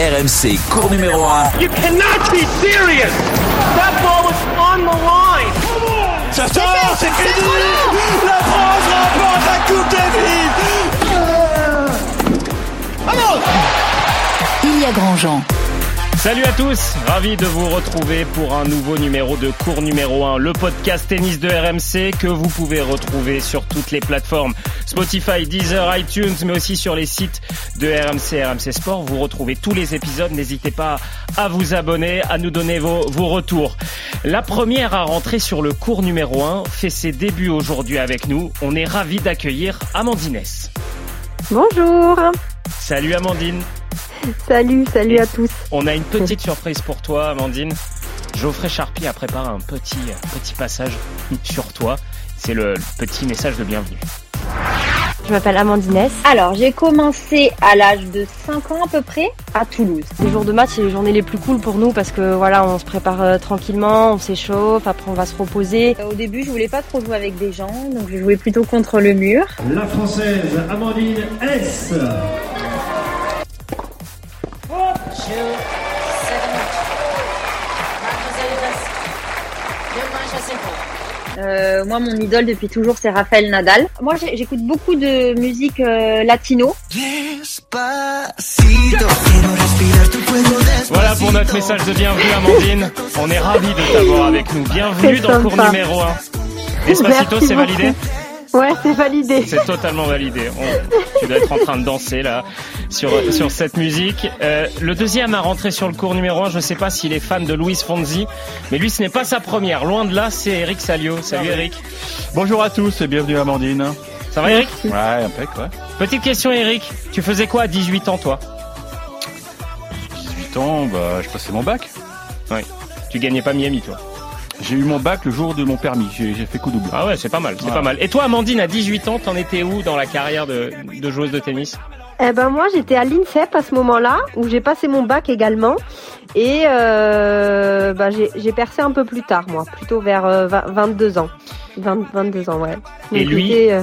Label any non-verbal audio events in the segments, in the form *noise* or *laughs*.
RMC, cours numéro 1. You cannot be serious. That ball was on the line. Ça sort, c'est fini. La France remporte la Coupe Davis. Vamos Il y a Grandjean. Salut à tous, ravi de vous retrouver pour un nouveau numéro de cours numéro 1, le podcast tennis de RMC que vous pouvez retrouver sur toutes les plateformes Spotify, Deezer, iTunes, mais aussi sur les sites de RMC, RMC Sport. Vous retrouvez tous les épisodes, n'hésitez pas à vous abonner, à nous donner vos, vos retours. La première à rentrer sur le cours numéro 1 fait ses débuts aujourd'hui avec nous. On est ravi d'accueillir Amandine. Bonjour. Salut Amandine. Salut, salut à tous. On a une petite surprise pour toi, Amandine. Geoffrey Charpie a préparé un petit, petit passage sur toi. C'est le petit message de bienvenue. Je m'appelle Amandine. Alors, j'ai commencé à l'âge de 5 ans à peu près à Toulouse. Les jours de match, c'est les journées les plus cool pour nous parce que voilà, on se prépare euh, tranquillement, on s'échauffe, après on va se reposer. Au début, je voulais pas trop jouer avec des gens, donc je jouais plutôt contre le mur. La française Amandine S. Euh, moi, mon idole depuis toujours, c'est Rafael Nadal. Moi, j'écoute beaucoup de musique euh, latino. Voilà pour notre message de bienvenue, Amandine. On est ravis de t'avoir avec nous. Bienvenue dans le cours numéro 1. Despacito, c'est validé Ouais, c'est validé. C'est totalement validé. On, tu dois être en train de danser là sur sur cette musique. Euh, le deuxième à rentrer sur le cours numéro 1, je ne sais pas s'il est fan de Louis Fonzi, mais lui ce n'est pas sa première. Loin de là, c'est Eric Salio. Salut Eric. Bonjour à tous et bienvenue Amandine. Ça va Eric? Ouais, impec, ouais. Petite question Eric, tu faisais quoi à 18 ans toi? 18 ans, bah je passais mon bac. Oui. Tu gagnais pas Miami toi? J'ai eu mon bac le jour de mon permis. J'ai fait coup double. Ah ouais, c'est pas mal, c'est pas mal. Et toi, Amandine, à 18 ans, t'en étais où dans la carrière de, de joueuse de tennis? Eh ben moi j'étais à l'INSEP à ce moment-là où j'ai passé mon bac également et euh, bah, j'ai percé un peu plus tard moi plutôt vers 22 ans 22 ans ouais. et lui euh,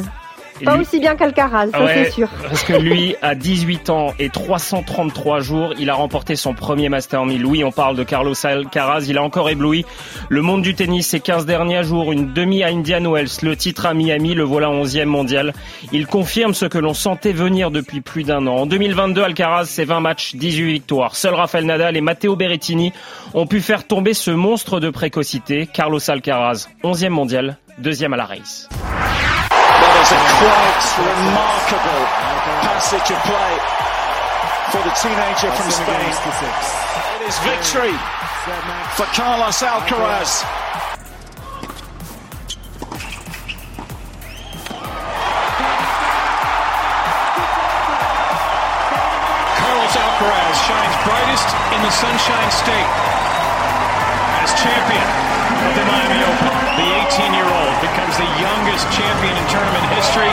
pas aussi bien qu'Alcaraz, ça c'est sûr. Parce que lui, à 18 ans et 333 jours, il a remporté son premier Master 1000. Oui, on parle de Carlos Alcaraz, il a encore ébloui le monde du tennis ces 15 derniers jours. Une demi à Indian Wells, le titre à Miami, le voilà 11e mondial. Il confirme ce que l'on sentait venir depuis plus d'un an. En 2022, Alcaraz, c'est 20 matchs, 18 victoires. Seul Rafael Nadal et Matteo Berrettini ont pu faire tomber ce monstre de précocité. Carlos Alcaraz, 11e mondial, deuxième à la race. Is a quite remarkable passage of play for the teenager from Spain. It is victory for Carlos Alcaraz. Carlos Alcaraz shines brightest in the Sunshine State as champion the Miami Open. The 18-year-old becomes the youngest champion in tournament history.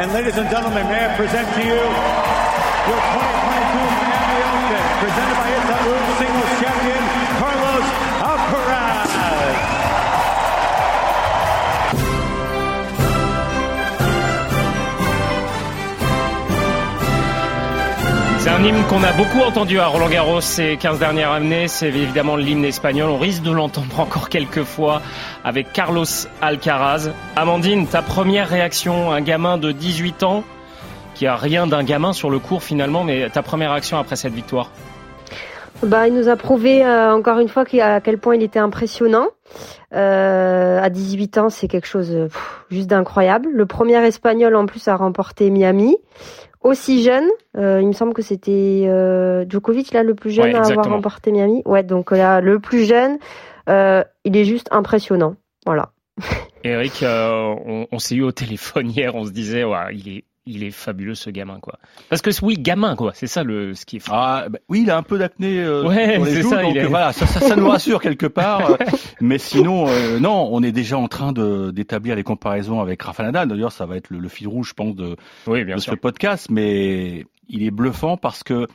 And ladies and gentlemen, may I present to you your 2022 Miami Open, presented by Itaú singles champion Carlos Alcaraz. C'est un hymne qu'on a beaucoup entendu à Roland Garros ces 15 dernières années. C'est évidemment l'hymne espagnol. On risque de l'entendre *laughs* encore quelques fois avec Carlos Alcaraz. Amandine, ta première réaction, un gamin de 18 ans qui a rien d'un gamin sur le cours finalement, mais ta première réaction après cette victoire? Bah, il nous a prouvé euh, encore une fois à quel point il était impressionnant. Euh, à 18 ans, c'est quelque chose juste d'incroyable. Le premier espagnol en plus à remporter Miami aussi jeune. Euh, il me semble que c'était euh, Djokovic là le plus jeune Ouais, à avoir remporté Miami. Ouais, donc là le plus jeune, euh, il est juste impressionnant. Voilà. Eric, on, on s'est eu au téléphone *laughs* hier, on se disait, ouais, il est, il est fabuleux ce gamin quoi. Parce que oui, gamin quoi, c'est ça le ce qui est fou. Ah, bah, oui, il a un peu d'acné euh, Ouais, les c'est joues, ça, donc il est- voilà, ça, ça, ça nous rassure quelque part. *laughs* euh, Mais sinon, euh, non, on est déjà en train de d'établir les comparaisons avec Rafa Nadal. D'ailleurs, ça va être le, le fil rouge, je pense, de, Oui, bien de sûr. ce podcast. Mais il est bluffant parce que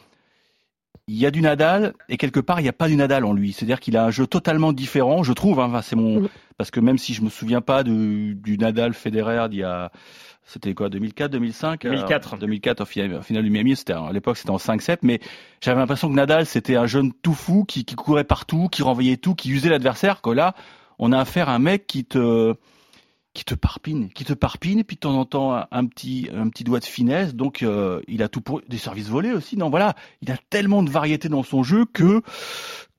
il y a du Nadal et quelque part il n'y a pas du Nadal en lui. C'est-à-dire qu'il a un jeu totalement différent, je trouve. Hein, c'est mon parce que même si je me souviens pas du, du Nadal Federer d'il y a c'était quoi 2004 2005 2004 2004 au final, du Miami c'était à l'époque c'était en 5-7 mais j'avais l'impression que Nadal c'était un jeune tout fou qui, qui courait partout qui renvoyait tout qui usait l'adversaire que là on a affaire à un mec qui te qui te parpine, qui te parpine, et puis de temps en temps un petit un petit doigt de finesse. Donc euh, il a tout pour des services volés aussi. Non, voilà, il a tellement de variété dans son jeu que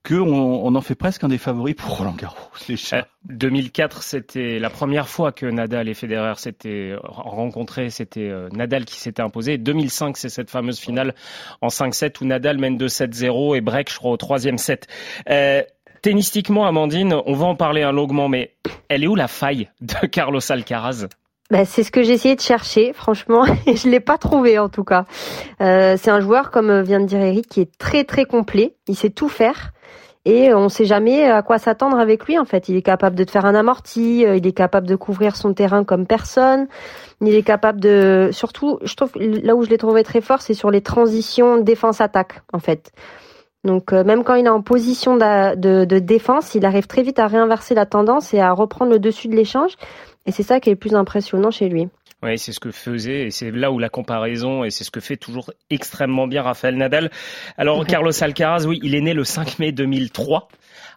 que on, on en fait presque un des favoris pour Roland Garros. *laughs* Euh, 2004, c'était la première fois que Nadal et Federer s'étaient rencontrés. C'était euh, Nadal qui s'était imposé. 2005, c'est cette fameuse finale en 5-7 où Nadal mène 2-7-0 et break, je crois, au troisième set. Euh, Tennistiquement, Amandine, on va en parler un longuement, mais elle est où la faille de *laughs* Carlos Alcaraz? Bah, c'est ce que j'ai essayé de chercher, franchement, *laughs* et je l'ai pas trouvé en tout cas. Euh, c'est un joueur, comme vient de dire Eric, qui est très très complet. Il sait tout faire et on ne sait jamais à quoi s'attendre avec lui. En fait, il est capable de te faire un amorti, euh, il est capable de couvrir son terrain comme personne. Il est capable de, surtout, je trouve là où je l'ai trouvé très fort, c'est sur les transitions défense-attaque, en fait. Donc euh, même quand il est en position de, défense, il arrive très vite à réinverser la tendance et à reprendre le dessus de l'échange. Et c'est ça qui est le plus impressionnant chez lui. Oui, c'est ce que faisait, et c'est là où la comparaison, et c'est ce que fait toujours extrêmement bien Rafael Nadal. Alors, *laughs* Carlos Alcaraz, oui, il est né le 5 mai 2003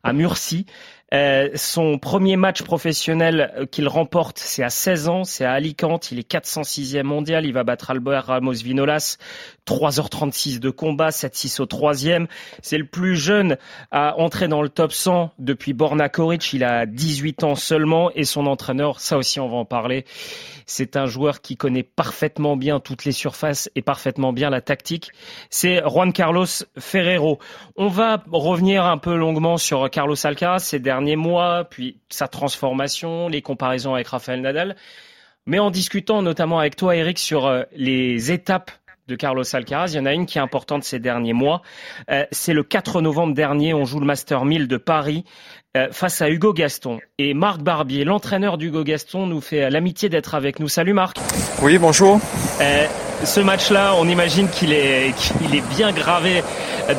à Murcie. Euh, son premier match professionnel euh, qu'il remporte, c'est à 16 ans, c'est à Alicante, il est 406e mondial, il va battre Albert Ramos Vinolas, 3h36 de combat, 7-6 au troisième. C'est le plus jeune à entrer dans le top 100 depuis Borna Koric, il a 18 ans seulement et son entraîneur, ça aussi on va en parler, c'est un joueur qui connaît parfaitement bien toutes les surfaces et parfaitement bien la tactique. C'est Juan Carlos Ferrero. On va revenir un peu longuement sur Carlos Alcaraz ces derniers mois, puis sa transformation, les comparaisons avec Rafael Nadal. Mais en discutant notamment avec toi, Eric, sur euh, les étapes de Carlos Alcaraz. Il y en a une qui est importante ces derniers mois. Euh, c'est le 4 novembre dernier, on joue le Master 1000 de Paris. Euh, face à Hugo Gaston. Et Marc Barbier, l'entraîneur d'Hugo Gaston, nous fait l'amitié d'être avec nous. Salut Marc. Oui, bonjour. Euh, ce match-là, on imagine qu'il est, bien gravé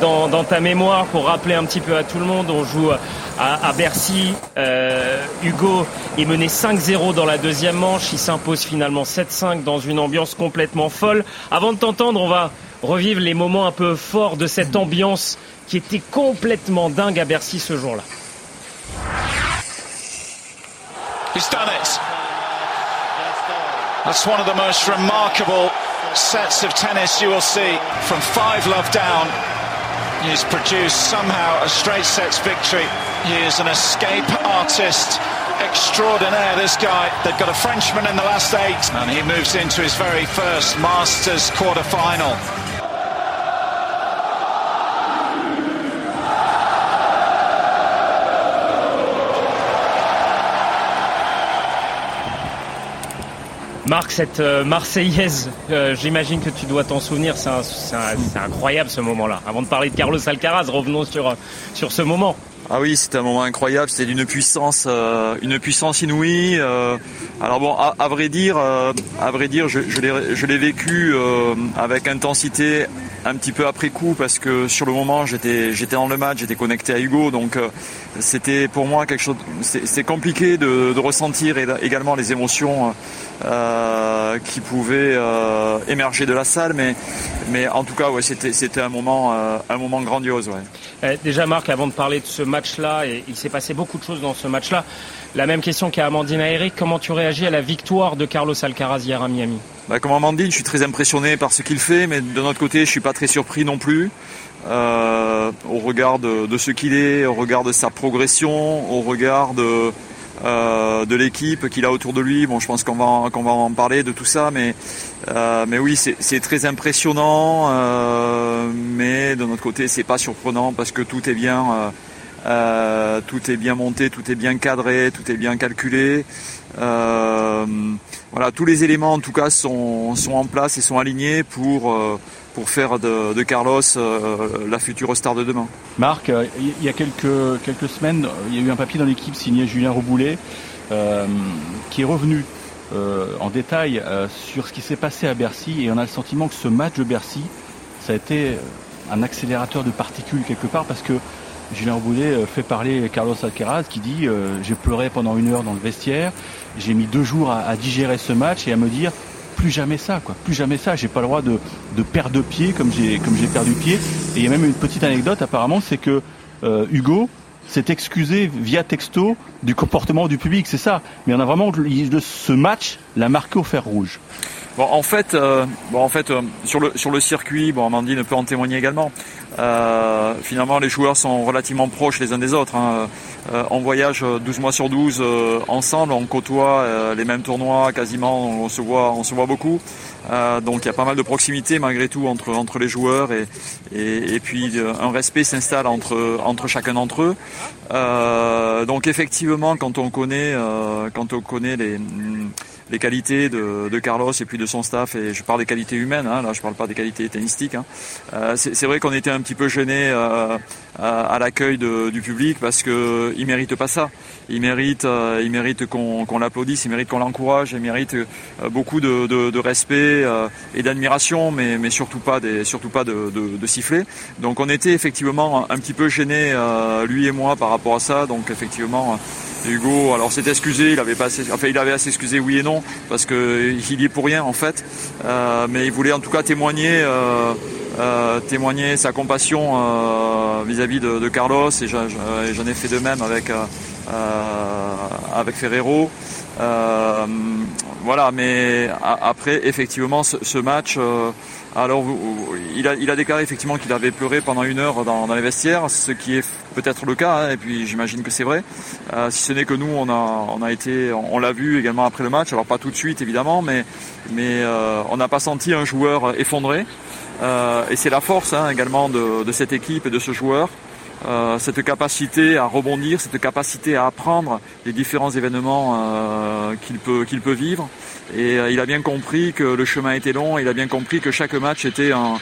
dans, ta mémoire pour rappeler un petit peu à tout le monde. On joue à, à Bercy. Euh, Hugo est mené 5-0 dans la deuxième manche. Il s'impose finalement 7-5 dans une ambiance complètement folle. Avant de t'entendre, on va revivre les moments un peu forts de cette ambiance qui était complètement dingue à Bercy ce jour-là. He's done it. That's one of the most remarkable sets of tennis you will see from five love down. He's produced somehow a straight sets victory. He is an escape artist extraordinaire, this guy. They've got a Frenchman in the last eight, and he moves into his very first Masters quarter Marc, cette euh, Marseillaise, euh, j'imagine que tu dois t'en souvenir, c'est incroyable ce moment-là. Avant de parler de Carlos Alcaraz, revenons sur, sur ce moment. Ah oui, c'était un moment incroyable, c'était d'une puissance, euh, une puissance inouïe. alors bon, à, vrai dire, je l'ai vécu avec intensité un petit peu après coup parce que sur le moment j'étais j'étais dans le match, j'étais connecté à Hugo, donc c'était pour moi quelque chose. C'est compliqué de, ressentir également les émotions euh, qui pouvaient euh, émerger de la salle, mais, en tout cas, ouais, c'était, un moment, euh, un moment grandiose. Ouais. déjà, Marc, avant de parler de ce match-là, il s'est passé beaucoup de choses dans ce match-là. La même question qu'à Amandine Eric, comment tu réagis à la victoire de Carlos Alcaraz hier à Miami? Bah, Comme Amandine, je suis très impressionné par ce qu'il fait, mais de notre côté, je suis pas très surpris non plus. Euh, au regard de, ce qu'il est, au regard de sa progression, au regard de, euh, de l'équipe qu'il a autour de lui. Bon, je pense qu'on va en parler de tout ça, mais euh, oui, c'est très impressionnant. Mais de notre côté, c'est pas surprenant parce que tout est bien. Tout est bien monté, tout est bien cadré, tout est bien calculé. voilà, tous les éléments en tout cas sont, en place et sont alignés pour pour faire de, Carlos euh, la future star de demain. Marc, euh, il y a quelques, quelques semaines, il y a eu un papier dans l'équipe signé Julien Rouboulet euh, qui est revenu en détail sur ce qui s'est passé à Bercy et on a le sentiment que ce match de Bercy, ça a été un accélérateur de particules quelque part parce que Julien Boulet fait parler Carlos Alcaraz qui dit j'ai pleuré pendant une heure dans le vestiaire, j'ai mis deux jours à, digérer ce match et à me dire plus jamais ça, quoi, plus jamais ça. J'ai pas le droit de, de perdre pied comme j'ai comme j'ai perdu pied. Et il y a même une petite anecdote apparemment, c'est que euh, Hugo s'est excusé via texto du comportement du public, c'est ça. Mais on a vraiment ce match l'a marqué au fer rouge. Bon, en fait, euh, bon, en fait, euh, sur le sur le circuit, bon, Amandine peut en témoigner également. Euh, finalement, les joueurs sont relativement proches les uns des autres. Hein. Euh, on voyage 12 mois sur 12 euh, ensemble, on côtoie euh, les mêmes tournois quasiment, on se voit, on se voit beaucoup. donc il y a pas mal de proximité malgré tout entre entre les joueurs et et, et puis un respect s'installe entre entre chacun d'entre eux. donc effectivement, quand on connaît quand on connaît les les qualités de, de, Carlos et puis de son staff, et je parle des qualités humaines, hein, là je parle pas des qualités tennistiques. Hein. Euh, c'est vrai qu'on était un petit peu gêné euh, à, l'accueil du public parce que il mérite pas ça. Il mérite, euh, il mérite qu'on qu l'applaudisse, il mérite qu'on l'encourage, il mérite euh, beaucoup de, de, de respect euh, et d'admiration, mais, mais surtout pas des, surtout pas de, de, siffler. Donc on était effectivement un petit peu gêné lui et moi par rapport à ça. Donc effectivement. Hugo, alors s'est excusé, il avait pas assez, enfin il avait assez excusé oui et non parce que il y est pour rien en fait, euh, mais il voulait en tout cas témoigner, euh, euh, témoigner sa compassion vis-à-vis -vis de, de, Carlos et j'en ai fait de même avec avec Ferrero. voilà, mais après effectivement ce, match. Alors, il a, il a déclaré effectivement qu'il avait pleuré pendant une heure dans, dans les vestiaires, ce qui est peut-être le cas, hein, et puis j'imagine que c'est vrai. Euh, si ce n'est que nous, on a, on a été, on, l'a vu également après le match. Alors pas tout de suite évidemment, mais, mais euh, on n'a pas senti un joueur effondré. Euh, et c'est la force hein, également de, de, cette équipe et de ce joueur. Euh, cette capacité à rebondir, cette capacité à apprendre les différents événements euh, qu'il peut, peut vivre. Et il a bien compris que le chemin était long, il a bien compris que chaque match était un,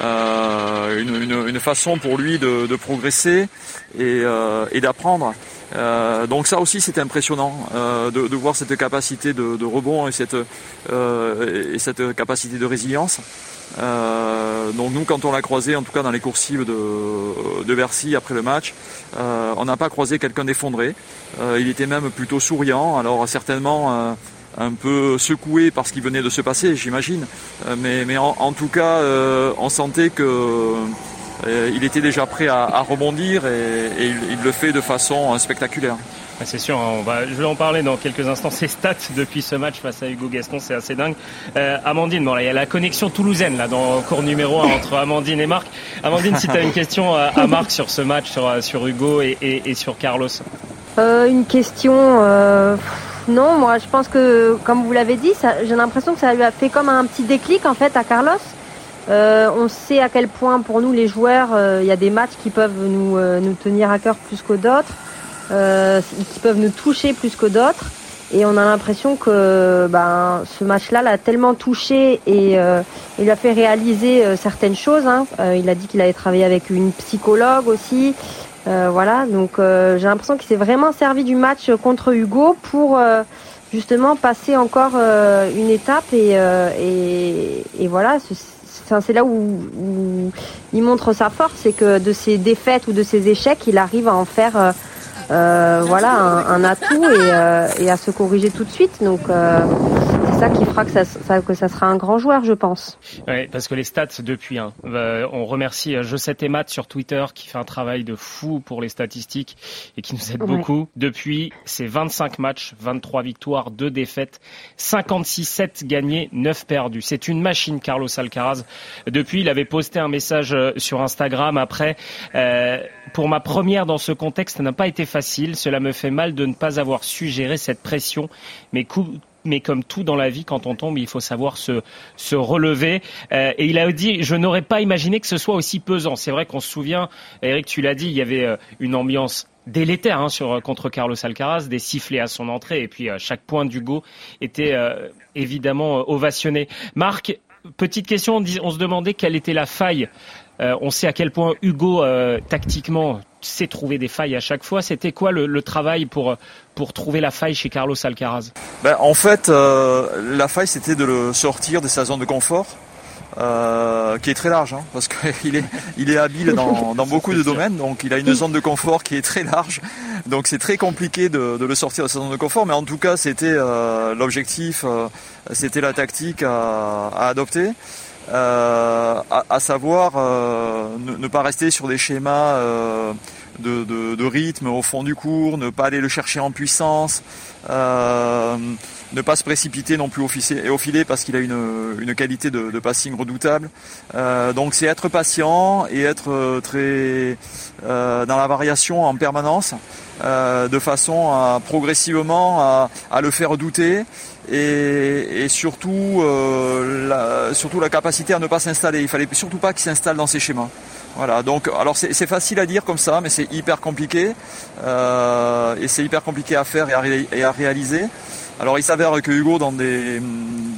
euh, une, une, une, façon pour lui de, de progresser et, euh, et d'apprendre. Euh, donc ça aussi c'est impressionnant de, de, voir cette capacité de, de rebond et cette, et cette capacité de résilience. Euh, donc nous, quand on l'a croisé, en tout cas dans les coursives de, de Bercy après le match, euh, on n'a pas croisé quelqu'un d'effondré. Euh, il était même plutôt souriant. Alors certainement un peu secoué par ce qui venait de se passer, j'imagine. mais, en, tout cas, on sentait que il était déjà prêt à, rebondir et, il, le fait de façon spectaculaire. C'est sûr, on va, je vais en parler dans quelques instants. Ces stats depuis ce match face à Hugo Gaston, c'est assez dingue. Euh, Amandine, bon, là, il y a la connexion toulousaine là dans cours numéro 1 entre Amandine et Marc. Amandine, si tu as une *laughs* question à, à, Marc sur ce match, sur, sur Hugo et, et, et sur Carlos. Euh, une question. Euh, non, moi, je pense que, comme vous l'avez dit, j'ai l'impression que ça lui a fait comme un petit déclic en fait à Carlos. Euh, on sait à quel point pour nous les joueurs, il y a des matchs qui peuvent nous, nous tenir à cœur plus que d'autres euh, qui peuvent nous toucher plus que d'autres. Et on a l'impression que ben, ce match-là l'a tellement touché et euh, il a fait réaliser euh, certaines choses. Hein. Euh, il a dit qu'il avait travaillé avec une psychologue aussi. Euh, voilà, donc j'ai l'impression qu'il s'est vraiment servi du match contre Hugo pour justement passer encore une étape et, et, et voilà. C'est là où, où, il montre sa force, c'est que de ses défaites ou de ses échecs, il arrive à en faire euh, voilà, un, atout et, euh, et, à se corriger tout de suite. Donc euh, ça qui fera que ça, ça, que ça sera un grand joueur, je pense. Oui, parce que les stats depuis, hein, on remercie Josette et Matt sur Twitter qui fait un travail de fou pour les statistiques et qui nous aide ouais. beaucoup. Depuis, c'est 25 matchs, 23 victoires, 2 défaites, 56-7 gagnés, 9 perdus. C'est une machine, Carlos Alcaraz. Depuis, il avait posté un message sur Instagram après. Euh, pour ma première dans ce contexte, ça n'a pas été facile. Cela me fait mal de ne pas avoir su gérer cette pression. Mais, mais comme tout dans la vie, quand on tombe, il faut savoir se, se relever. Euh, et il a dit, je n'aurais pas imaginé que ce soit aussi pesant. C'est vrai qu'on se souvient, Eric, tu l'as dit, il y avait euh, une ambiance délétère hein, sur, contre Carlos Alcaraz, des sifflets à son entrée, et puis euh, chaque point d'Hugo était euh, évidemment ovationné. Marc, petite question, on, se demandait quelle était la faille euh, on sait à quel point Hugo, euh, tactiquement, sait trouver des failles à chaque fois. C'était quoi le, le, travail pour, pour trouver la faille chez Carlos Alcaraz? Ben, En fait, euh, la faille, c'était de le sortir de sa zone de confort. euh, qui est très large, hein, parce qu'il *laughs* est, il est habile dans, *laughs* dans beaucoup de domaines, donc il a une zone de confort qui est très large, donc c'est très compliqué de, de, le sortir de sa zone de confort, mais en tout cas c'était euh, l'objectif, euh, c'était la tactique à, à adopter. Euh, à, à, savoir ne, ne, pas rester sur des schémas de, de, de, rythme au fond du cours, ne pas aller le chercher en puissance, ne pas se précipiter non plus au, filet parce qu'il a une, une qualité de, de, passing redoutable. Euh, donc c'est être patient et être euh, très euh, dans la variation en permanence, euh, de façon à progressivement à, le faire douter et, surtout, euh, la, surtout la capacité à ne pas s'installer. Il fallait surtout pas qu'il s'installe dans ses schémas. Voilà, donc alors c'est facile à dire comme ça, mais c'est hyper compliqué euh, et c'est hyper compliqué à faire et à réaliser. Alors il s'avère que Hugo, dans des,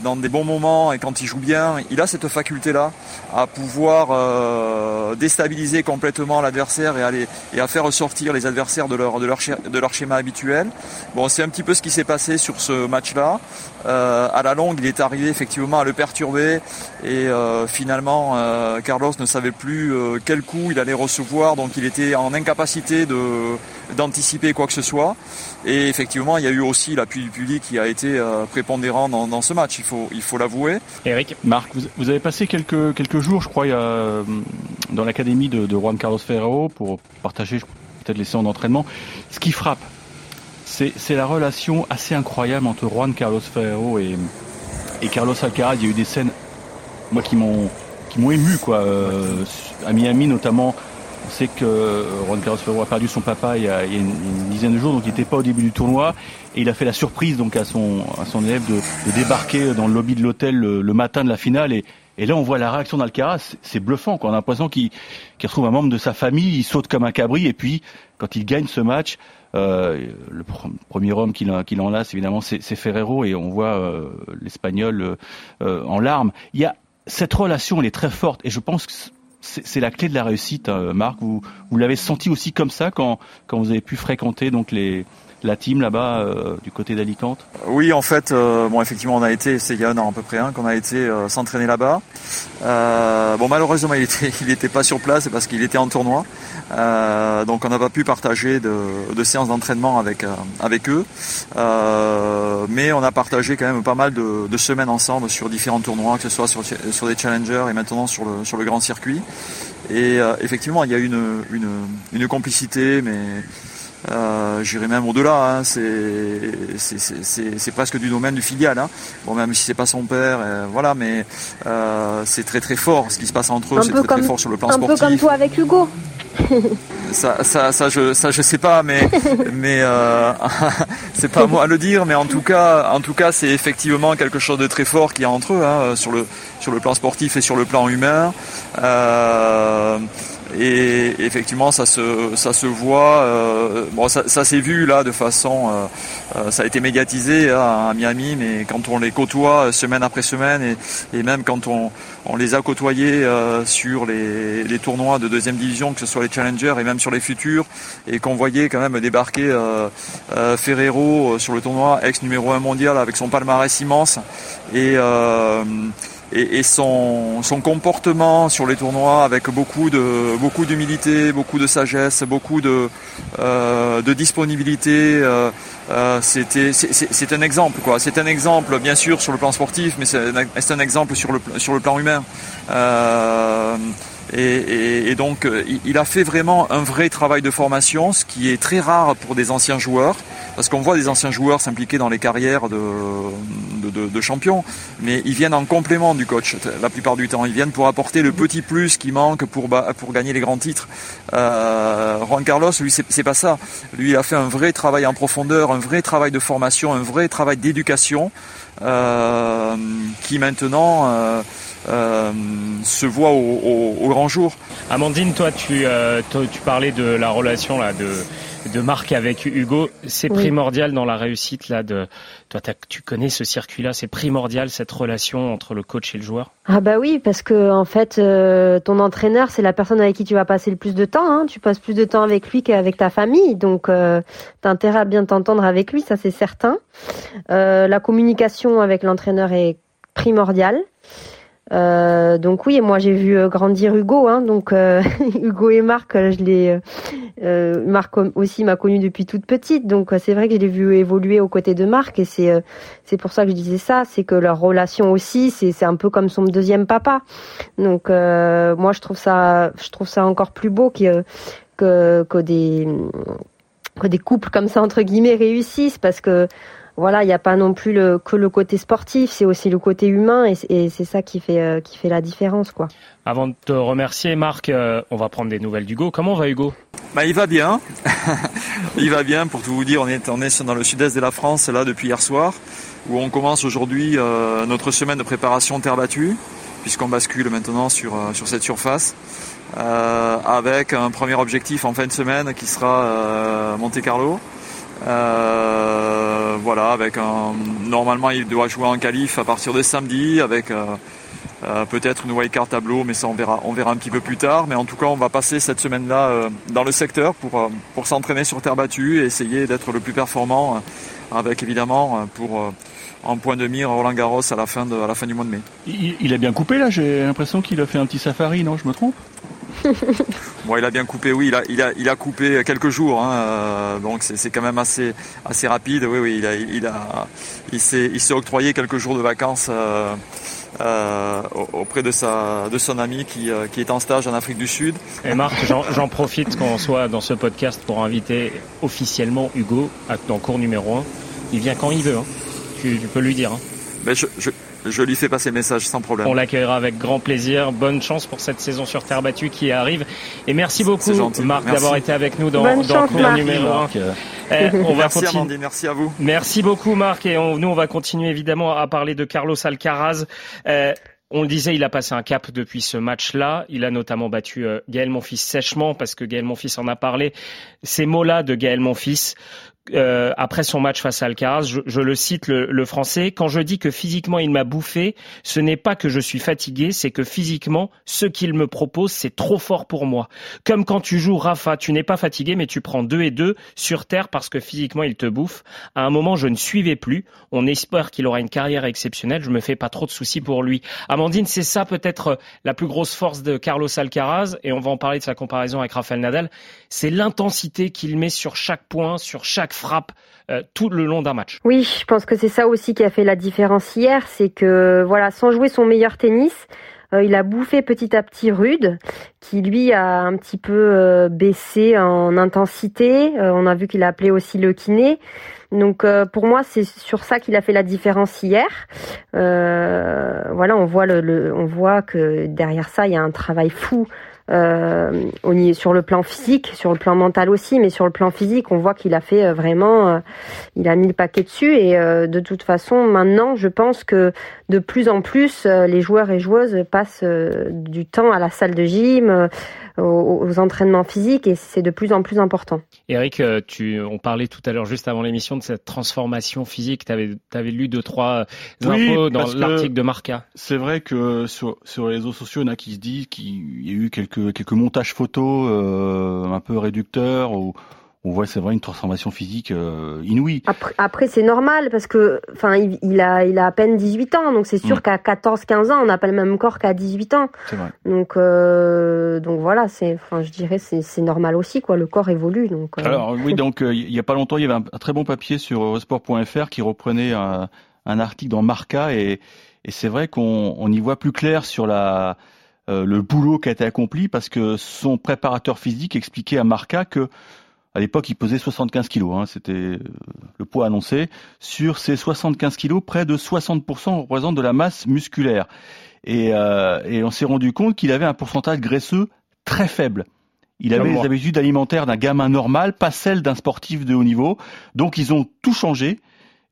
dans des bons moments et quand il joue bien, il a cette faculté-là à pouvoir euh, déstabiliser complètement l'adversaire et, et à faire ressortir les adversaires de leur, de leur, de leur schéma habituel. Bon, c'est un petit peu ce qui s'est passé sur ce match-là. Euh, à la longue, il est arrivé effectivement à le perturber et euh, finalement, euh, Carlos ne savait plus euh, quel coup il allait recevoir, donc il était en incapacité de d'anticiper quoi que ce soit. Et effectivement, il y a eu aussi l'appui du public qui a été euh, prépondérant dans, dans, ce match, il faut il faut l'avouer. Eric, Marc, vous, vous, avez passé quelques quelques jours, je crois, il y a, dans l'académie de, de, Juan Carlos Ferrero pour partager peut-être les séances d'entraînement. Ce qui frappe, c'est la relation assez incroyable entre Juan Carlos Ferrero et, Carlos Alcaraz. Il y a eu des scènes, moi, qui m'ont qui m'ont ému, quoi. Euh, à Miami, notamment, on sait que Juan Carlos Ferrero a perdu son papa il y a, une, dizaine de jours, donc il n'était pas au début du tournoi. Et il a fait la surprise donc à son, à son élève de, débarquer dans le lobby de l'hôtel le, matin de la finale. Et, là, on voit la réaction d'Alcaraz, c'est bluffant. Quoi. On a l'impression qu'il qu retrouve un membre de sa famille, il saute comme un cabri. Et puis, quand il gagne ce match, le pr premier homme qui l'enlace, évidemment, c'est Ferrero. Et on voit euh, l'Espagnol euh, en larmes. Il y a cette relation, elle est très forte. Et je pense que c'est la clé de la réussite, hein, Marc. Vous, l'avez senti aussi comme ça quand, vous avez pu fréquenter donc la team là-bas euh, du côté d'Alicante? Oui, en fait, euh, bon, effectivement, on a été, c'est il y a un an à peu près, hein, qu'on a été euh, s'entraîner là-bas. Euh, bon, malheureusement, il était, *laughs* il était pas sur place parce qu'il était en tournoi, donc on n'a pas pu partager de, de séances d'entraînement avec avec eux. mais on a partagé quand même pas mal de, de, semaines ensemble sur différents tournois, que ce soit sur, sur des challengers et maintenant sur le sur le grand circuit. Et effectivement, il y a une une, une complicité, mais euh, J'irai même au-delà, hein. c'est presque du domaine du filial. Hein. Bon, même si c'est pas son père, euh, voilà, mais euh, c'est très très fort. Ce qui se passe entre eux, c'est très, très fort sur le plan un sportif. Un peu comme toi avec Hugo. *laughs* ça, ça, ça, je, ça, je sais pas, mais, *laughs* mais euh, *laughs* c'est pas à moi à le dire, mais en tout cas, en tout cas, c'est effectivement quelque chose de très fort qu'il y a entre eux, hein, sur le, sur le plan sportif et sur le plan humain. Euh, et effectivement ça se ça se voit euh, bon ça, ça s'est vu là de façon euh, euh, ça a été médiatisé hein, à Miami mais quand on les côtoie semaine après semaine et, et même quand on, on les a côtoyés euh, sur les, les, tournois de deuxième division que ce soit les challengers et même sur les futurs et qu'on voyait quand même débarquer euh, euh, Ferrero sur le tournoi ex numéro 1 mondial avec son palmarès immense et et, et son, son, comportement sur les tournois avec beaucoup de beaucoup d'humilité, beaucoup de sagesse, beaucoup de, euh, de disponibilité. Euh, euh, c'était c'est un exemple quoi. C'est un exemple bien sûr sur le plan sportif, mais c'est un, un, exemple sur le sur le plan humain. Euh, et, et, et, donc, il a fait vraiment un vrai travail de formation, ce qui est très rare pour des anciens joueurs, parce qu'on voit des anciens joueurs s'impliquer dans les carrières de, de, de, de, champions, mais ils viennent en complément du coach la plupart du temps. Ils viennent pour apporter le petit plus qui manque pour, pour gagner les grands titres. Euh, Juan Carlos, lui, c'est pas ça. Lui, il a fait un vrai travail en profondeur, un vrai travail de formation, un vrai travail d'éducation, euh, qui maintenant... Euh, euh, se voit au, au, au, grand jour. Amandine, toi, tu, euh, toi, tu parlais de la relation là de de Marc avec Hugo. C'est oui. primordial dans la réussite là de. Toi, tu connais ce circuit-là. C'est primordial cette relation entre le coach et le joueur. Ah bah oui, parce que en fait, euh, ton entraîneur, c'est la personne avec qui tu vas passer le plus de temps. Hein. Tu passes plus de temps avec lui qu'avec ta famille, donc euh, t'as intérêt à bien t'entendre avec lui, ça c'est certain. Euh, la communication avec l'entraîneur est primordiale. Euh, donc oui, et moi j'ai vu euh, grandir Hugo. Hein, donc euh, *laughs* Hugo et Marc, je l'ai. Euh, Marc aussi m'a connu depuis toute petite. Donc c'est vrai que je l'ai vu évoluer aux côtés de Marc, et c'est c'est pour ça que je disais ça, c'est que leur relation aussi, c'est c'est un peu comme son deuxième papa. Donc moi je trouve ça je trouve ça encore plus beau que que, que des que des couples comme ça entre guillemets réussissent parce que voilà, il n'y a pas non plus le, que le côté sportif, c'est aussi le côté humain et, c'est ça qui fait, euh, qui fait la différence. quoi. Avant de te remercier, Marc, euh, on va prendre des nouvelles d'Hugo. Comment va Hugo? Bah, Il va bien. *laughs* il va bien, pour tout vous dire, on est, on est dans le sud-est de la France là depuis hier soir, où on commence aujourd'hui euh, notre semaine de préparation terre battue, puisqu'on bascule maintenant sur, sur cette surface. avec un premier objectif en fin de semaine qui sera Monte Carlo. Euh, voilà, avec un, normalement il doit jouer en qualif à partir de samedi avec euh, euh, peut-être une wildcard tableau, mais ça on verra, on verra un petit peu plus tard. Mais en tout cas, on va passer cette semaine-là dans le secteur pour, pour s'entraîner sur terre battue et essayer d'être le plus performant, avec évidemment pour en point de mire Roland Garros à la fin, de, à la fin du mois de mai. Il, il a bien coupé là, j'ai l'impression qu'il a fait un petit safari, non Je me trompe? Bon, il a bien coupé, oui, il a, il a, il a coupé quelques jours, hein, euh, donc c'est quand même assez, assez rapide. Oui, oui, il a, il a, il s'est, octroyé quelques jours de vacances euh, euh, auprès de sa, de son ami qui, qui est en stage en Afrique du Sud. Et Marc, j'en profite qu'on soit dans ce podcast pour inviter officiellement Hugo dans cours numéro 1. Il vient quand il veut, hein. tu, peux lui dire. Hein. Ben je, je, je lui fais passer message sans problème. On l'accueillera avec grand plaisir. Bonne chance pour cette saison sur terre battue qui arrive. Et merci beaucoup, Marc, d'avoir été avec nous dans, Bonne dans cours numéro 1. Eh, on *laughs* va merci continuer. merci à vous. Merci beaucoup, Marc. Et nous, on va continuer évidemment à parler de Carlos Alcaraz. Euh, on le disait, il a passé un cap depuis ce match-là. Il a notamment battu euh, Gaël Monfils sèchement parce que Gaël Monfils en a parlé. Ces mots-là de Gaël Monfils, euh, après son match face à Alcaraz, je, le cite le, français, quand je dis que physiquement il m'a bouffé, ce n'est pas que je suis fatigué, c'est que physiquement, ce qu'il me propose, c'est trop fort pour moi. Comme quand tu joues Rafa, tu n'es pas fatigué, mais tu prends deux et deux sur terre parce que physiquement il te bouffe. À un moment, je ne suivais plus. On espère qu'il aura une carrière exceptionnelle. Je me fais pas trop de soucis pour lui. Amandine, c'est ça peut-être la plus grosse force de Carlos Alcaraz, et on va en parler de sa comparaison avec Rafael Nadal. C'est l'intensité qu'il met sur chaque point, sur chaque frappe euh, tout le long d'un match. Oui, je pense que c'est ça aussi qui a fait la différence hier, c'est que voilà, sans jouer son meilleur tennis, euh, il a bouffé petit à petit Rude, qui lui a un petit peu euh, baissé en intensité. on a vu qu'il a appelé aussi le kiné. Donc pour moi, c'est sur ça qu'il a fait la différence hier. voilà, on voit le, on voit que derrière ça, il y a un travail fou euh, sur le plan physique, sur le plan mental aussi, mais sur le plan physique, on voit qu'il a fait euh, vraiment, euh, il a mis le paquet dessus. Et euh, de toute façon, maintenant, je pense que de plus en plus, les joueurs et joueuses passent du temps à la salle de gym, aux, entraînements physiques et c'est de plus en plus important. Eric, euh, tu, on parlait tout à l'heure juste avant l'émission de cette transformation physique. Tu avais, avais, lu deux, trois infos dans l'article de Marca. C'est vrai que sur, sur les réseaux sociaux, il y en a qui se disent qu'il y a eu quelques, quelques montages photos euh, un peu réducteurs ou on voit c'est vrai une transformation physique euh, inouïe. Après, après c'est normal parce que enfin il, il, a il a à peine 18 ans donc c'est sûr mm. qu'à 14 15 ans on n'a pas le même corps qu'à 18 ans. C'est vrai. Donc euh, donc voilà, c'est enfin je dirais c'est c'est normal aussi quoi, le corps évolue donc euh. Alors oui, *laughs* donc euh, il y a pas longtemps, il y avait un, très bon papier sur eurosport.fr qui reprenait un, un, article dans Marca et et c'est vrai qu'on on y voit plus clair sur la le boulot qui a été accompli parce que son préparateur physique expliquait à Marca que à l'époque, il pesait 75 kilos, hein, c'était euh, le poids annoncé. Sur ces 75 kilos, près de 60% représentent de la masse musculaire. Et, euh, et on s'est rendu compte qu'il avait un pourcentage graisseux très faible. Il avait les habitudes alimentaires d'un gamin normal, pas celles d'un sportif de haut niveau. Donc ils ont tout changé.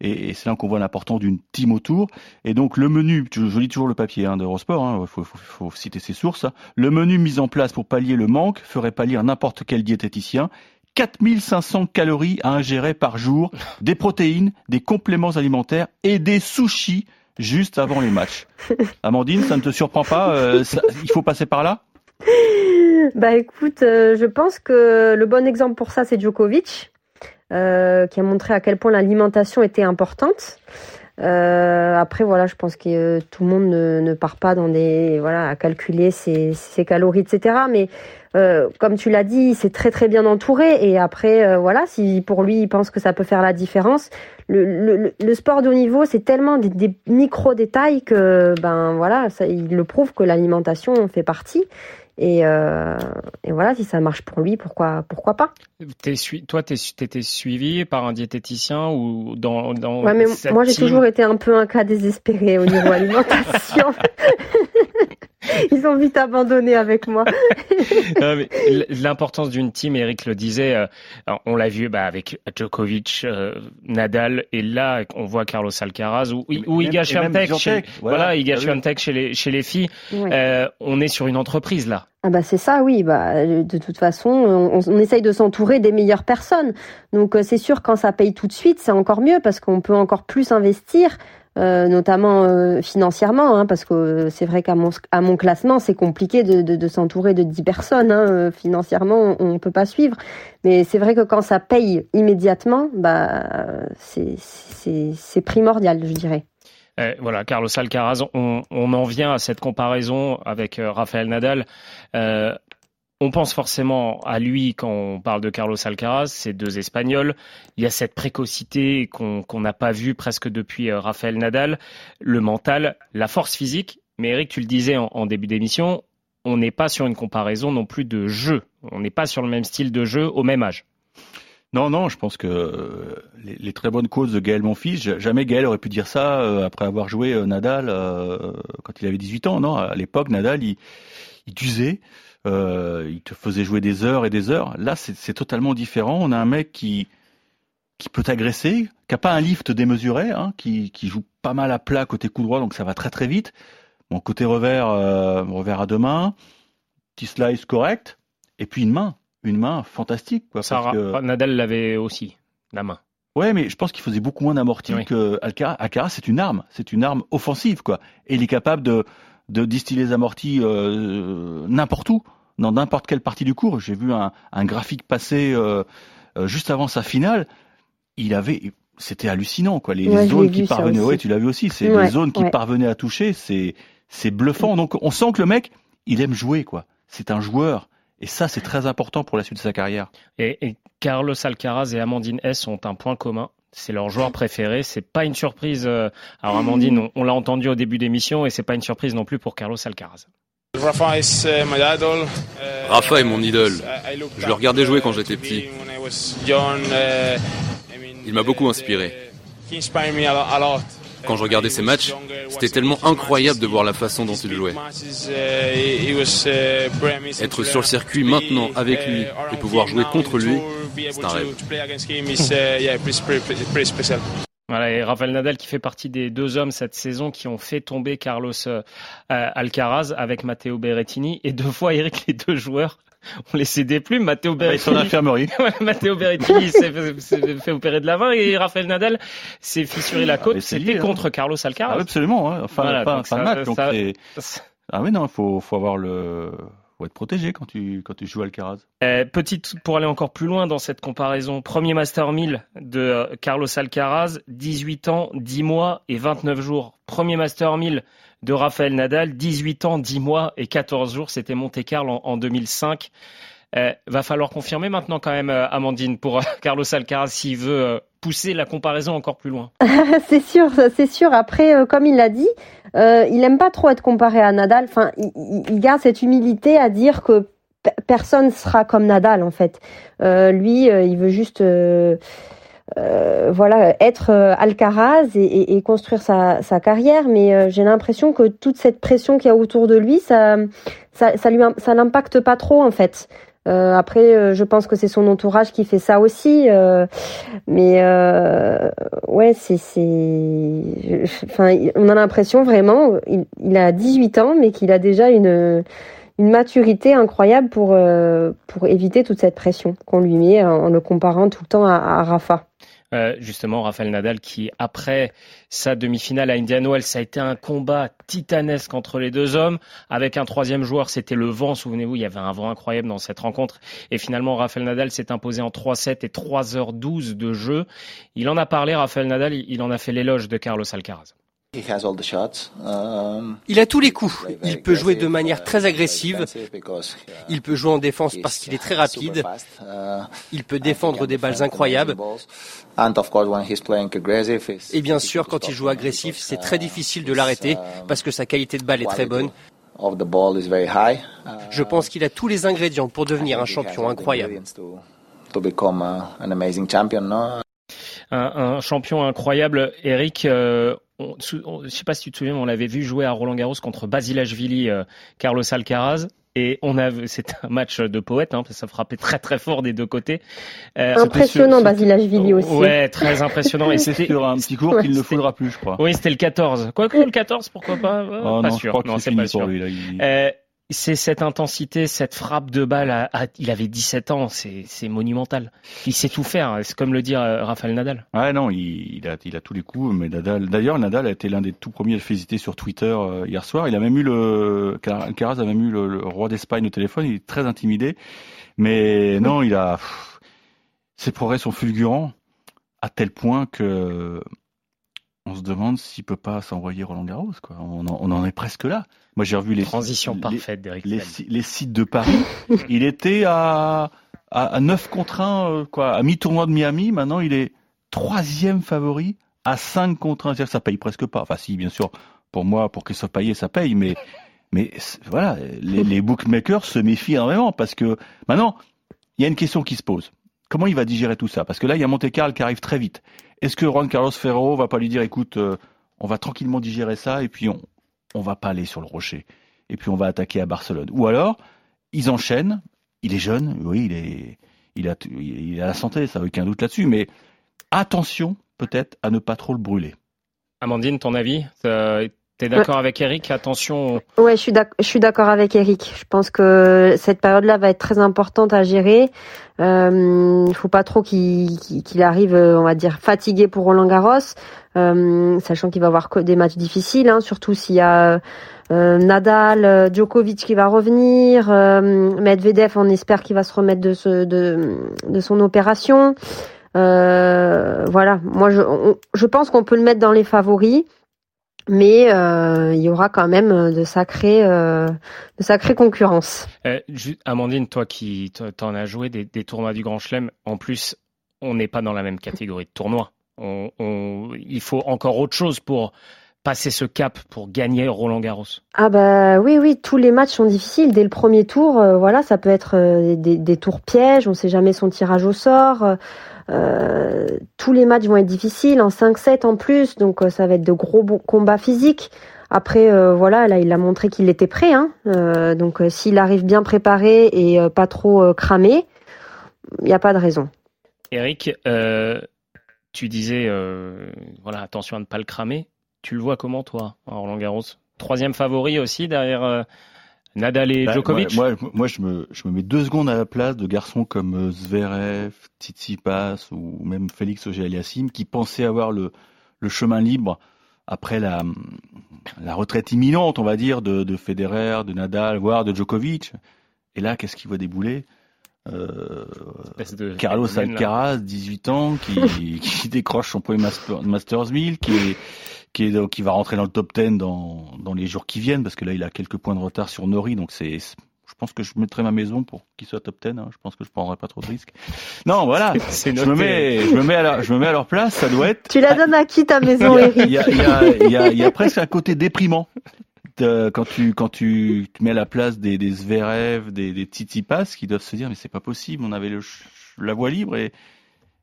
Et, c'est là qu'on voit l'importance d'une team autour. Et donc le menu, je, lis toujours le papier hein, d'Eurosport, il hein, faut, faut, faut, citer ses sources. Hein. Le menu mis en place pour pallier le manque ferait pâlir n'importe quel diététicien. 4500 calories à ingérer par jour, des protéines, des compléments alimentaires et des sushis juste avant les matchs. Amandine, ça ne te surprend pas euh, Il faut passer par là? Bah écoute, euh, je pense que le bon exemple pour ça, c'est Djokovic, euh, qui a montré à quel point l'alimentation était importante. Après, voilà, je pense que tout le monde ne, ne, part pas dans des voilà à calculer ses, ses calories, etc. Mais euh, comme tu l'as dit, c'est très très bien entouré. Et après, euh, voilà, si pour lui il pense que ça peut faire la différence, le, le, le sport de haut niveau, c'est tellement des, des, micro détails que ben voilà, ça, il le prouve que l'alimentation fait partie. Et, euh, et, voilà, si ça marche pour lui, pourquoi, pourquoi pas? Es, Toi, tu étais suivi par un diététicien ou dans, dans ouais, mais Moi, j'ai toujours été un peu un cas désespéré au niveau *laughs* alimentation. *laughs* Ils ont vite abandonné avec moi. *laughs* L'importance d'une team, Eric le disait, euh, on l'a vu bah, avec Djokovic, euh, Nadal, et là on voit Carlos Alcaraz ou, ou Iga Swiatek chez, voilà, Iga ah chez les chez les filles. Euh, on est sur une entreprise là. Ah bah c'est ça, oui. Bah de toute façon, on, on essaye de s'entourer des meilleures personnes. Donc c'est sûr quand ça paye tout de suite, c'est encore mieux parce qu'on peut encore plus investir. Euh, notamment euh, financièrement, hein, parce que c'est vrai qu'à mon, classement, c'est compliqué de, s'entourer de 10 personnes. Hein, euh, financièrement, on ne peut pas suivre. Mais c'est vrai que quand ça paye immédiatement, bah, c'est primordial, je dirais. Euh, voilà, Carlos Alcaraz, on, on, en vient à cette comparaison avec euh, Rafael Nadal. Euh, on pense forcément à lui quand on parle de Carlos Alcaraz, ces deux Espagnols. Il y a cette précocité qu'on n'a pas vue presque depuis euh, Rafael Nadal, le mental, la force physique. Mais Eric, tu le disais en, début d'émission, on n'est pas sur une comparaison non plus de jeu. On n'est pas sur le même style de jeu au même âge. Non, non, je pense que euh, les, très bonnes causes de Gaël Monfils, jamais Gaël aurait pu dire ça euh, après avoir joué Nadal quand il avait 18 ans. Non, à l'époque, Nadal, il, il usait. Euh, il te faisait jouer des heures et des heures. Là, c'est totalement différent. On a un mec qui qui peut t'agresser, qui a pas un lift démesuré, hein, qui, joue pas mal à plat côté coup droit, donc ça va très très vite. Bon, côté revers, euh, revers à deux mains, petit slice correct, et puis une main, une main fantastique. Quoi, ça, Nadal l'avait aussi, la main. Ouais, mais je pense qu'il faisait beaucoup moins d'amorti que Alcaraz. Alcaraz, c'est une arme, c'est une arme offensive, quoi. Et il est capable de, de distiller les amortis euh, n'importe où, dans n'importe quelle partie du cours. J'ai vu un, un, graphique passer euh, euh, juste avant sa finale. Il avait, c'était hallucinant quoi. Les, zones qui parvenaient, ouais, tu l'as vu aussi. C'est les zones qui parvenaient à toucher, c'est c'est bluffant. Donc on sent que le mec, il aime jouer quoi. C'est un joueur. Et ça, c'est très important pour la suite de sa carrière. Et, et Carlos Alcaraz et Amandine S ont un point commun c'est leur joueur préféré. C'est pas une surprise. Euh, alors Amandine, on, l'a entendu au début d'émission et c'est pas une surprise non plus pour Carlos Alcaraz. Rafa est mon idole. Je le regardais jouer quand j'étais petit. Il m'a beaucoup inspiré. Quand je regardais ses matchs, c'était tellement incroyable de voir la façon dont il jouait. Être sur le circuit maintenant avec lui et pouvoir jouer contre lui, c'est un rêve. Voilà, et Rafael Nadal qui fait partie des deux hommes cette saison qui ont fait tomber Carlos euh, Alcaraz avec Matteo Berrettini et deux fois Eric les deux joueurs ont laissé des plumes. Matteo Berrettini, infirmerie. Matteo Berrettini s'est fait, opérer de la main et Rafael Nadal s'est fissuré la côte. C'était hein. contre Carlos Alcaraz. Ah, absolument, hein. enfin, pas, un match. Ah oui, non, il faut, faut avoir le faut être protégé quand tu, quand tu joues Alcaraz. Euh, petite, pour aller encore plus loin dans cette comparaison, premier Master 1000 de euh, Carlos Alcaraz, 18 ans, 10 mois et 29 jours. Premier Master 1000 de Rafael Nadal, 18 ans, 10 mois et 14 jours. C'était Monte Carlo en, 2005. Euh, va falloir confirmer maintenant quand même, euh, Amandine, pour *laughs* Carlos Alcaraz s'il veut pousser la comparaison encore plus loin. *laughs* c'est sûr, c'est sûr. Après, euh, comme il l'a dit, euh, il aime pas trop être comparé à Nadal. Enfin, il, garde cette humilité à dire que personne sera comme Nadal en fait. Euh, lui, euh, il veut juste, voilà, être Alcaraz et, et, construire sa, sa, carrière. Mais j'ai l'impression que toute cette pression qu'il y a autour de lui, ça, ça, ça lui, ça l'impacte pas trop en fait. Euh, après, euh, je pense que c'est son entourage qui fait ça aussi. Euh, mais ouais, c'est, enfin, on a l'impression vraiment, il, il, a 18 ans, mais qu'il a déjà une une maturité incroyable pour pour éviter toute cette pression qu'on lui met en, le comparant tout le temps à, à Rafa. Euh, justement, Rafael Nadal qui, après sa demi-finale à Indian Wells, ça a été un combat titanesque entre les deux hommes. Avec un troisième joueur, c'était le vent. Souvenez-vous, il y avait un vent incroyable dans cette rencontre. Et finalement, Rafael Nadal s'est imposé en 3-7 et 3h12 de jeu. Il en a parlé, Rafael Nadal, il en a fait l'éloge de Carlos Alcaraz. Il a tous les coups. Il peut jouer de manière très agressive. Il peut jouer en défense parce qu'il est très rapide. Il peut défendre des balles incroyables. Et bien sûr, quand il joue agressif, c'est très difficile de l'arrêter parce que sa qualité de balle est très bonne. Je pense qu'il a tous les ingrédients pour devenir un champion incroyable. Un, champion incroyable, Eric. Euh, je ne sais pas si tu te souviens, on l'avait vu jouer à Roland Garros contre Basilashvili, euh, Carlos Alcaraz. Et on a, c'était un match de poète, hein, ça frappait très très fort des deux côtés. Euh, impressionnant Basilashvili aussi. Ouais, très impressionnant. et c'était *laughs* un petit cours qu'il ne faudra plus, je crois. Oui, c'était le 14. Quoi que le 14, pourquoi pas? Oh, Pas non, sûr. non, c'est pas sûr. Lui, là, il... c'est cette intensité, cette frappe de balle. À, il avait 17 ans, c'est monumental. Il sait tout faire. C'est comme le dit euh, Rafael Nadal. Ah non, il, a, il a tous les coups. Mais Nadal, d'ailleurs, Nadal a été l'un des tout premiers à le féliciter sur Twitter euh, hier soir. Il a même eu le, Alcaraz a même eu le, roi d'Espagne au téléphone. Il est très intimidé. Mais non, il a, ses progrès sont fulgurants à tel point que on se demande s'il peut pas s'envoyer Roland Garros. Quoi. On, en, est presque là. Moi, j'ai revu les transitions parfaites les, les, sites de Paris. *laughs* il était à, à, 9 contre 1, euh, quoi, à mi-tournoi de Miami. Maintenant, il est troisième favori à 5 contre 1. C'est-à-dire que ça paye presque pas. Enfin, si, bien sûr, pour moi, pour Christophe Payet, ça paye, mais, mais voilà, les, les bookmakers se méfient énormément parce que maintenant, il y a une question qui se pose. Comment il va digérer tout ça? Parce que là, il y a Monte Carlo qui arrive très vite. Est-ce que Juan Carlos Ferrero va pas lui dire, écoute, euh, on va tranquillement digérer ça et puis on on va pas aller sur le rocher et puis on va attaquer à Barcelone Ou alors ils enchaînent. Il est jeune, oui, il est, il a, il a la santé, ça aucun doute là-dessus. Mais attention, peut-être à ne pas trop le brûler. Amandine, ton avis tu es d'accord avec Eric? Attention. Ouais, je suis d'accord avec Eric. Je pense que cette période-là va être très importante à gérer. Euh, il faut pas trop qu'il arrive, on va dire, fatigué pour Roland Garros, euh, sachant qu'il va avoir des matchs difficiles, hein, surtout s'il y a euh, Nadal, Djokovic qui va revenir, Medvedev, on espère qu'il va se remettre de, son opération. voilà, moi je, pense qu'on peut le mettre dans les favoris mais euh, il y aura quand même euh, de sacrées, euh, concurrences. Euh, Amandine, toi qui t'en as joué des, des, tournois du Grand Chelem, en plus, on n'est pas dans la même catégorie de tournois. On, on, il faut encore autre chose pour passer ce cap pour gagner Roland Garros Ah bah oui oui tous les matchs sont difficiles dès le premier tour euh, voilà ça peut être euh, des, des, tours pièges on sait jamais son tirage au sort euh, tous les matchs vont être difficiles, en 5-7 en plus, donc ça va être de gros combats physiques. Après, euh, voilà, là, il a montré qu'il était prêt. Hein. donc, s'il arrive bien préparé et pas trop cramé, il n'y a pas de raison. Eric, tu disais, voilà, attention à ne pas le cramer. Tu le vois comment, toi, Roland Garros? Troisième favori aussi derrière Nadal et bah, Djokovic? moi, moi, je, me, je me mets deux secondes à la place de garçons comme euh, Zverev, Tsitsipas ou même Félix Auger-Aliassime qui pensaient avoir le, le chemin libre après la, la retraite imminente, on va dire, de, de Federer, de Nadal, voire de Djokovic. Et là, qu'est-ce qui va débouler? Euh, Carlos Alcaraz, 18 ans, qui, *laughs* qui décroche son premier Masters 1000, qui est qui, est, qui va rentrer dans le top 10 dans, dans les jours qui viennent, parce que là, il a quelques points de retard sur Nori, donc c'est je pense que je mettrai ma maison pour qu'il soit top 10. Hein. Je pense que je prendrai pas trop de risques. Non, voilà. *laughs* je me mets, je me mets à leur, je me mets à leur place. Ça doit être. Tu la donnes à qui ta maison, Eric Il y a, il y a, il y a, il y a presque un côté déprimant quand tu te mets à la place des, des Zverev, des, des Tsitsipas, qui doivent se dire mais c'est pas possible. On avait la voie libre et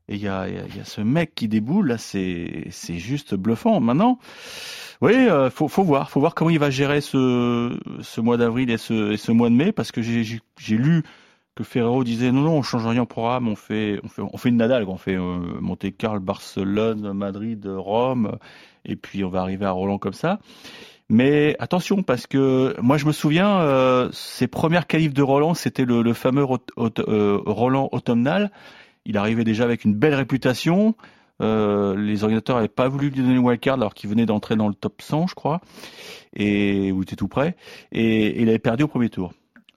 il y a, ce mec qui déboule, là, c'est, juste bluffant. Maintenant, oui, euh, faut, faut voir, faut voir comment il va gérer ce, mois d'avril et ce, mois de mai, parce que j'ai, lu que Ferrero disait non, non, on change rien au programme, on fait une Nadal, on fait euh, Monte Carlo, Barcelone, Madrid, Rome, et puis on va arriver à Roland comme ça. Mais attention, parce que moi je me souviens, euh, ses premières qualifs de Roland, c'était le, fameux euh, Roland automnal il arrivait déjà avec une belle réputation. Euh, les organisateurs n'avaient pas voulu lui donner le wildcard alors qu'il venait d'entrer dans le top 100, je crois, et où il était tout près, et, il avait perdu au premier tour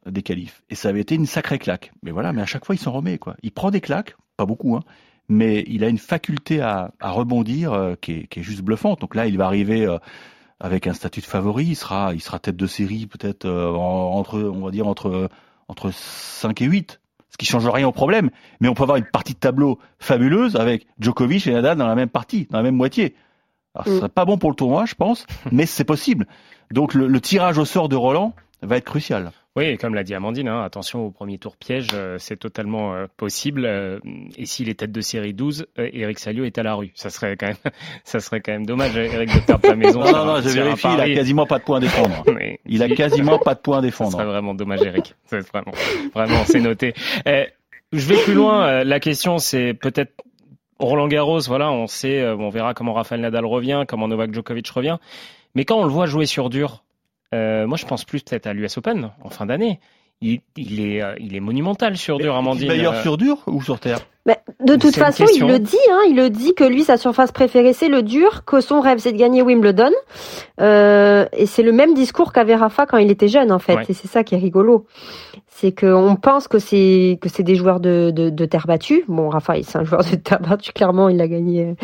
des qualifs. Et ça avait été une sacrée claque. Mais voilà, mais à chaque fois, il s'en remet, quoi. Il prend des claques, pas beaucoup, hein, mais il a une faculté à, rebondir qui, est, qui, est, juste bluffante. Donc là, il va arriver avec un statut de favori. Il sera, il sera tête de série peut-être euh, entre, on va dire entre entre 5 et 8 ce qui change rien au problème. Mais on peut avoir une partie de tableau fabuleuse avec Djokovic et Nadal dans la même partie, dans la même moitié. Alors, ce serait pas bon pour le tournoi, je pense, *laughs* mais c'est possible. Donc le, le tirage au sort de Roland va être crucial. Oui, comme l'a dit Amandine, hein, attention au premier tour piège, euh, c'est totalement euh, possible. Euh, et s'il est tête de série 12, Eric Salio est à la rue. Ça serait quand même, *laughs* ça serait quand même dommage, Eric, de perdre ta maison. non, non, non, je vérifie, il a quasiment pas de points à défendre. *laughs* Mais, il a quasiment pas de points à défendre. Ça serait vraiment dommage, Eric. C'est vraiment, vraiment, c'est noté. je vais plus loin. La question, c'est peut-être Roland Garros. Voilà, on sait, on verra comment Rafael Nadal revient, comment Novak Djokovic revient. Mais quand on le voit jouer sur dur, euh, moi, je pense plus peut-être à l'US Open en fin d'année. Il, il, est, euh, il est monumental sur dur, Amandine. Meilleur sur dur ou sur terre? Mais de toute façon, il le dit, hein, il le dit que lui, sa surface préférée, c'est le dur, que son rêve, c'est de gagner Wimbledon. Euh, et c'est le même discours qu'avait Rafa quand il était jeune, en fait. Ouais. Et c'est ça qui est rigolo. C'est qu'on pense que c'est que c'est des joueurs de, de, de, terre battue. Bon, Rafa, c'est un joueur de *laughs* terre battue. Clairement, il a gagné,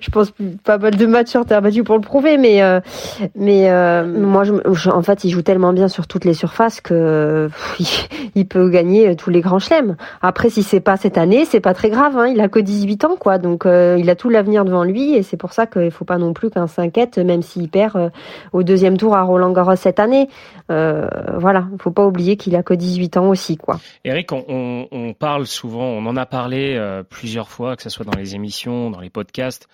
je pense, pas mal de matchs sur terre battue pour le prouver. Mais mais euh, moi, je, en fait, il joue tellement bien sur toutes les surfaces que il, peut gagner tous les grands chelems. Après, si c'est pas cette année, c'est pas très grave. Hein. Il a que 18 ans, quoi. Donc, euh, il a tout l'avenir devant lui. Et c'est pour ça qu'il faut pas non plus qu'un s'inquiète, même s'il perd euh, au deuxième tour à Roland Garros cette année. Euh, voilà, il faut pas oublier qu'il a que 18 ans aussi, quoi. Eric, on, on, on parle souvent, on en a parlé euh, plusieurs fois, que ce soit dans les émissions, dans les podcasts,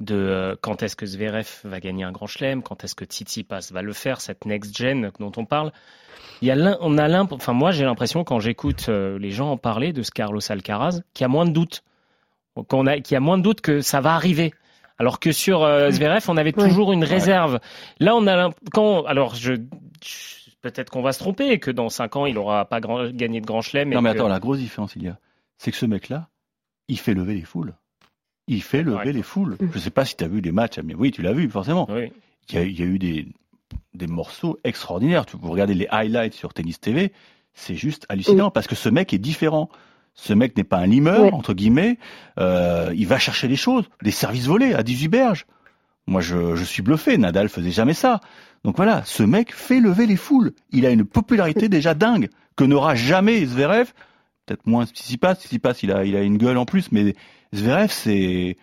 de euh, quand est-ce que Zverev va gagner un grand chelem, quand est-ce que Tsitsipas va le faire, cette next gen dont on parle. Il y a on a l'impression, enfin moi j'ai l'impression quand j'écoute euh, les gens en parler de ce Carlos Alcaraz, qu'il y a moins de doutes, qu'on a, qu'il y a moins de doutes que ça va arriver. Alors que sur euh, Zverev, on avait toujours ouais. une réserve. Ouais. Là, on a quand, alors je, peut-être qu'on va se tromper, que dans 5 ans, il n'aura pas grand, gagné de grand chelem. Non, mais que... attends, la grosse différence, il y a, c'est que ce mec-là, il fait lever les foules. Il fait lever ouais. les foules. Je ne sais pas si tu as vu des matchs, mais oui, tu l'as vu, forcément. Oui. Il, y a, il y a eu des, des morceaux extraordinaires. Vous regardez les highlights sur Tennis TV, c'est juste hallucinant oui. parce que ce mec est différent. Ce mec n'est pas un limeur, entre guillemets. Euh, il va chercher les choses, des services volés à 18 berges. Moi, je, je suis bluffé. Nadal faisait jamais ça. Donc voilà, ce mec fait lever les foules. Il a une popularité *laughs* déjà dingue que n'aura jamais Zverev. Peut-être moins Tsitsipas. Tsitsipas, il a, il a une gueule en plus, mais Zverev, c'est,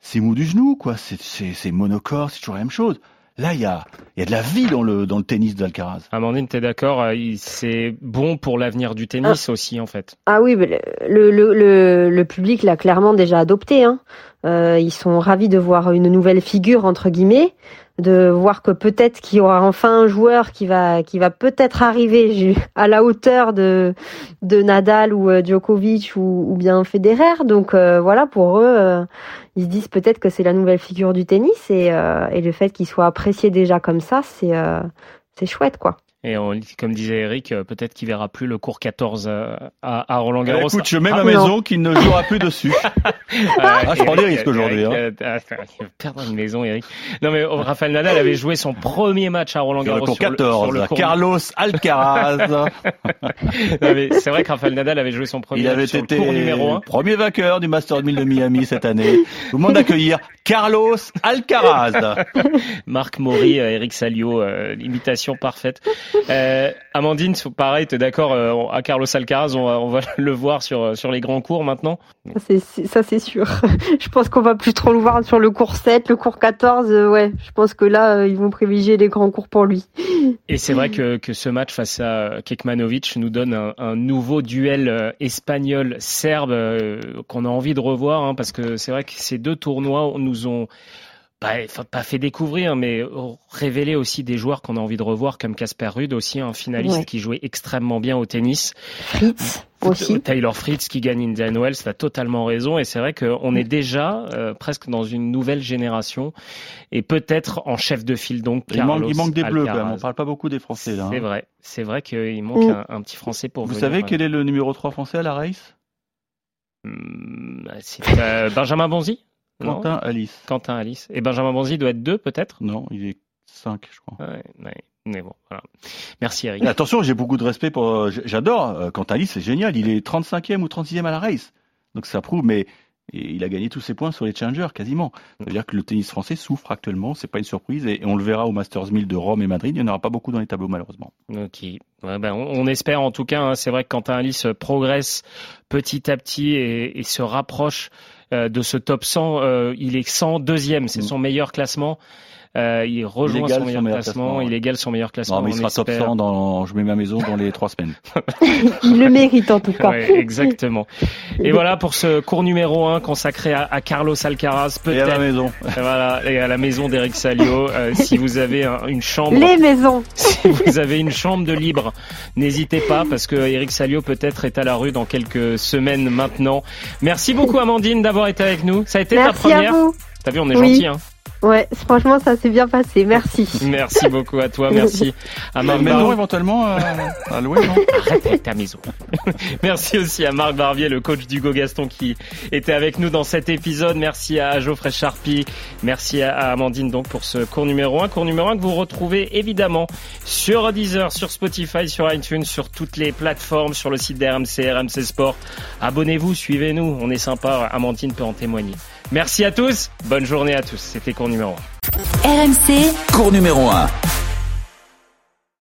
c'est mou du genou, quoi. C'est, c'est, c'est monocorde, c'est toujours la même chose. Là, il y a, il y a de la vie dans le, dans le tennis d'Alcaraz. Amandine, t'es d'accord euh, C'est bon pour l'avenir du tennis ah. aussi, en fait. Ah oui, le, le, le, le public l'a clairement déjà adopté. Hein. Euh, ils sont ravis de voir une nouvelle figure, entre guillemets de voir que peut-être qu'il y aura enfin un joueur qui va qui va peut-être arriver *laughs* à la hauteur de de Nadal ou euh, Djokovic ou, ou bien Federer. Donc euh, voilà, pour eux, euh, ils se disent peut-être que c'est la nouvelle figure du tennis et, euh, et le fait qu'il soit apprécié déjà comme ça, c'est c'est chouette quoi. Et on, comme disait Eric, euh, peut-être qu'il verra plus le cours 14 à, à Roland Garros. écoute, je mets ah, ma maison qu'il ne jouera plus dessus. *laughs* ah, je prends des risques aujourd'hui. Hein. Ah, perdre une maison, Eric. Non, mais oh, Rafael Nadal avait joué son premier match à Roland Garros. Sur le cours 14, sur le, sur le cours... Carlos Alcaraz. *laughs* *laughs* c'est vrai que Rafael Nadal avait joué son premier Il avait sur été le cours numéro 1. premier vainqueur du Master 1000 de Miami cette année. Vous monde d'accueillir Carlos Alcaraz. Marc Maury, euh, Eric Salio, euh, l'imitation parfaite. Euh, Amandine, pareil, tu es d'accord euh, À Carlos Alcaraz, on va, on va, *laughs* le voir sur, sur les grands cours maintenant? Ça, c'est sûr. *laughs* je pense qu'on va plus trop le voir sur le cours 7, le cours 14. Euh, ouais, je pense que là, euh, ils vont privilégier les grands cours pour lui. Et c'est vrai *laughs* que, que ce match face à Kekmanovic nous donne un, un nouveau duel euh, espagnol-serbe euh, qu'on a envie de revoir, hein, parce que c'est vrai que ces deux tournois nous ont pas, pas fait découvrir, mais révéler aussi des joueurs qu'on a envie de revoir, comme Casper Ruud, aussi un finaliste ouais. qui jouait extrêmement bien au tennis. Fritz aussi. Taylor Fritz qui gagne Indian Wells, tu as totalement raison. Et c'est vrai qu'on est déjà euh, presque dans une nouvelle génération et peut-être en chef de file donc. Il manque, il manque, des bleus quand même. On parle pas beaucoup des Français là. C'est hein. vrai. C'est vrai qu'il manque mm. un, un, petit Français pour. Vous venir, savez quel est le numéro 3 français à la race? C'est euh, Benjamin Bonzi? Non Quentin Alice. Quentin Alice. Et Benjamin Bonzi doit être 2 peut-être? Non, il est 5, je crois. Ouais, ouais. Mais bon, voilà. Merci Eric. Attention, j'ai beaucoup de respect pour. euh, J'adore. euh, Quentin Alice, c'est génial. Il est 35e ou 36e à la race. Donc ça prouve, mais il a gagné tous ses points sur les challengers quasiment. Ça veut dire que le tennis français souffre actuellement. C'est pas une surprise et, on le verra au Masters 1000 de Rome et Madrid. Il n'y en aura pas beaucoup dans les tableaux malheureusement. Ok. Ouais, ben, on, espère en tout cas. hein, c'est vrai que Quentin Alice progresse petit à petit et, et se rapproche euh, de ce top 100. Euh, il est 102e, c'est son meilleur classement. Euh, il rejoint son meilleur classement. ouais. Il égale son meilleur classement. Non, mais il sera top espère. 100 dans Je mets ma maison dans les trois semaines. *laughs* Il le mérite en tout cas. Ouais, exactement. Et voilà pour ce cours numéro 1 consacré à, à Carlos Alcaraz. Et à la Peut-être. maison. Et Voilà, et à la maison d'Eric Salio. Euh, si vous avez un- une chambre, Les maisons. *laughs* si vous avez une chambre de libre, n'hésitez pas parce que Eric Salio peut-être est à la rue dans quelques semaines maintenant. Merci beaucoup Amandine d'avoir été avec nous. Ça a été Merci ta à première. vous. T'as vu, on est Oui. gentil. Hein. Ouais, franchement, ça s'est bien passé. Merci. Merci beaucoup à toi. Merci à Marc Barbier. éventuellement euh, à louer, non *laughs* Arrête avec ta maison. *laughs* Merci aussi à Marc Barbier, le coach d'Hugo Gaston qui était avec nous dans cet épisode. Merci à Geoffrey Charpie. Merci à à Amandine donc pour ce cours numéro 1. Cours numéro 1 que vous retrouvez évidemment sur Deezer, sur Spotify, sur iTunes, sur toutes les plateformes, sur le site d'RMC, RMC Sport. Abonnez-vous, suivez-nous. On est sympa. Amandine peut en témoigner. Merci à tous. Bonne journée à tous. C'était cours numéro 1. RMC, Cours numéro 1.